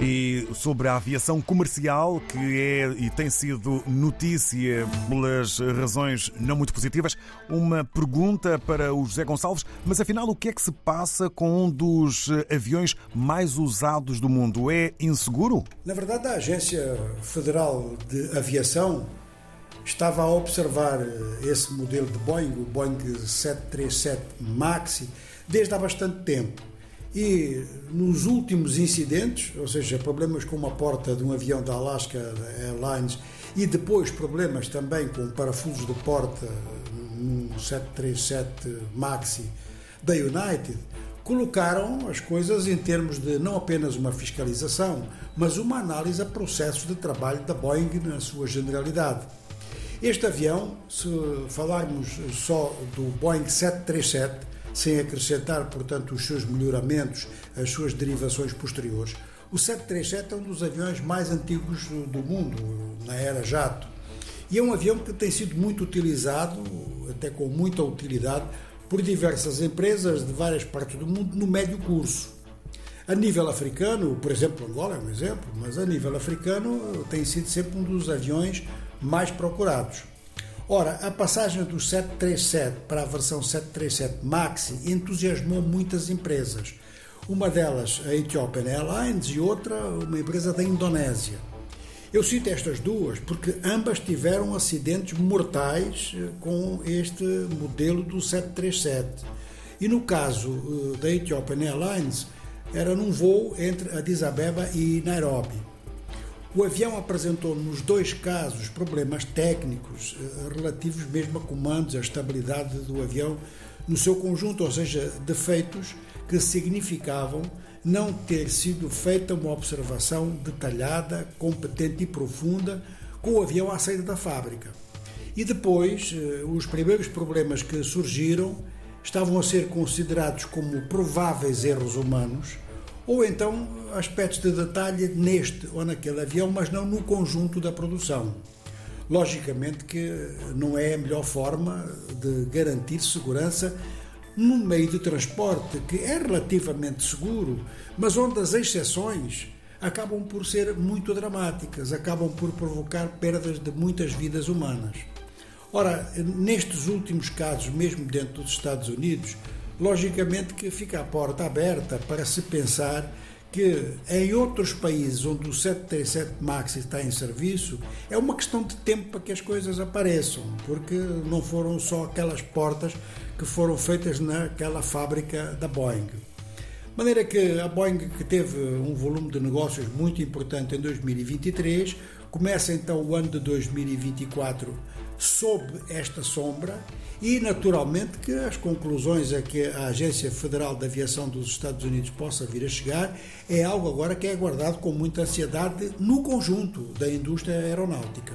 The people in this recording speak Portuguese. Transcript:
E sobre a aviação comercial, que é e tem sido notícia pelas razões não muito positivas, uma pergunta para o José Gonçalves. Mas afinal, o que é que se passa com um dos aviões mais usados do mundo? É inseguro? Na verdade, a Agência Federal de Aviação estava a observar esse modelo de Boeing, o Boeing 737 MAX, desde há bastante tempo. E nos últimos incidentes, ou seja, problemas com uma porta de um avião da Alaska Airlines e depois problemas também com parafusos de porta no 737 Maxi da United, colocaram as coisas em termos de não apenas uma fiscalização, mas uma análise a processos de trabalho da Boeing na sua generalidade. Este avião, se falarmos só do Boeing 737, sem acrescentar, portanto, os seus melhoramentos, as suas derivações posteriores. O 737 é um dos aviões mais antigos do mundo, na era jato. E é um avião que tem sido muito utilizado, até com muita utilidade, por diversas empresas de várias partes do mundo no médio curso. A nível africano, por exemplo, Angola é um exemplo, mas a nível africano tem sido sempre um dos aviões mais procurados. Ora, a passagem do 737 para a versão 737 Maxi entusiasmou muitas empresas. Uma delas, a Ethiopian Airlines, e outra, uma empresa da Indonésia. Eu cito estas duas porque ambas tiveram acidentes mortais eh, com este modelo do 737. E no caso eh, da Ethiopian Airlines, era num voo entre Addis Abeba e Nairobi. O avião apresentou nos dois casos problemas técnicos eh, relativos mesmo a comandos, a estabilidade do avião no seu conjunto, ou seja, defeitos que significavam não ter sido feita uma observação detalhada, competente e profunda com o avião à saída da fábrica. E depois, eh, os primeiros problemas que surgiram estavam a ser considerados como prováveis erros humanos ou então aspectos de detalhe neste ou naquele avião, mas não no conjunto da produção. Logicamente que não é a melhor forma de garantir segurança num meio de transporte que é relativamente seguro, mas onde as exceções acabam por ser muito dramáticas, acabam por provocar perdas de muitas vidas humanas. Ora, nestes últimos casos, mesmo dentro dos Estados Unidos, logicamente que fica a porta aberta para se pensar que em outros países onde o 737 MAX está em serviço, é uma questão de tempo para que as coisas apareçam, porque não foram só aquelas portas que foram feitas naquela fábrica da Boeing. De maneira que a Boeing, que teve um volume de negócios muito importante em 2023, começa então o ano de 2024 sob esta sombra e, naturalmente, que as conclusões a que a Agência Federal de Aviação dos Estados Unidos possa vir a chegar é algo agora que é aguardado com muita ansiedade no conjunto da indústria aeronáutica.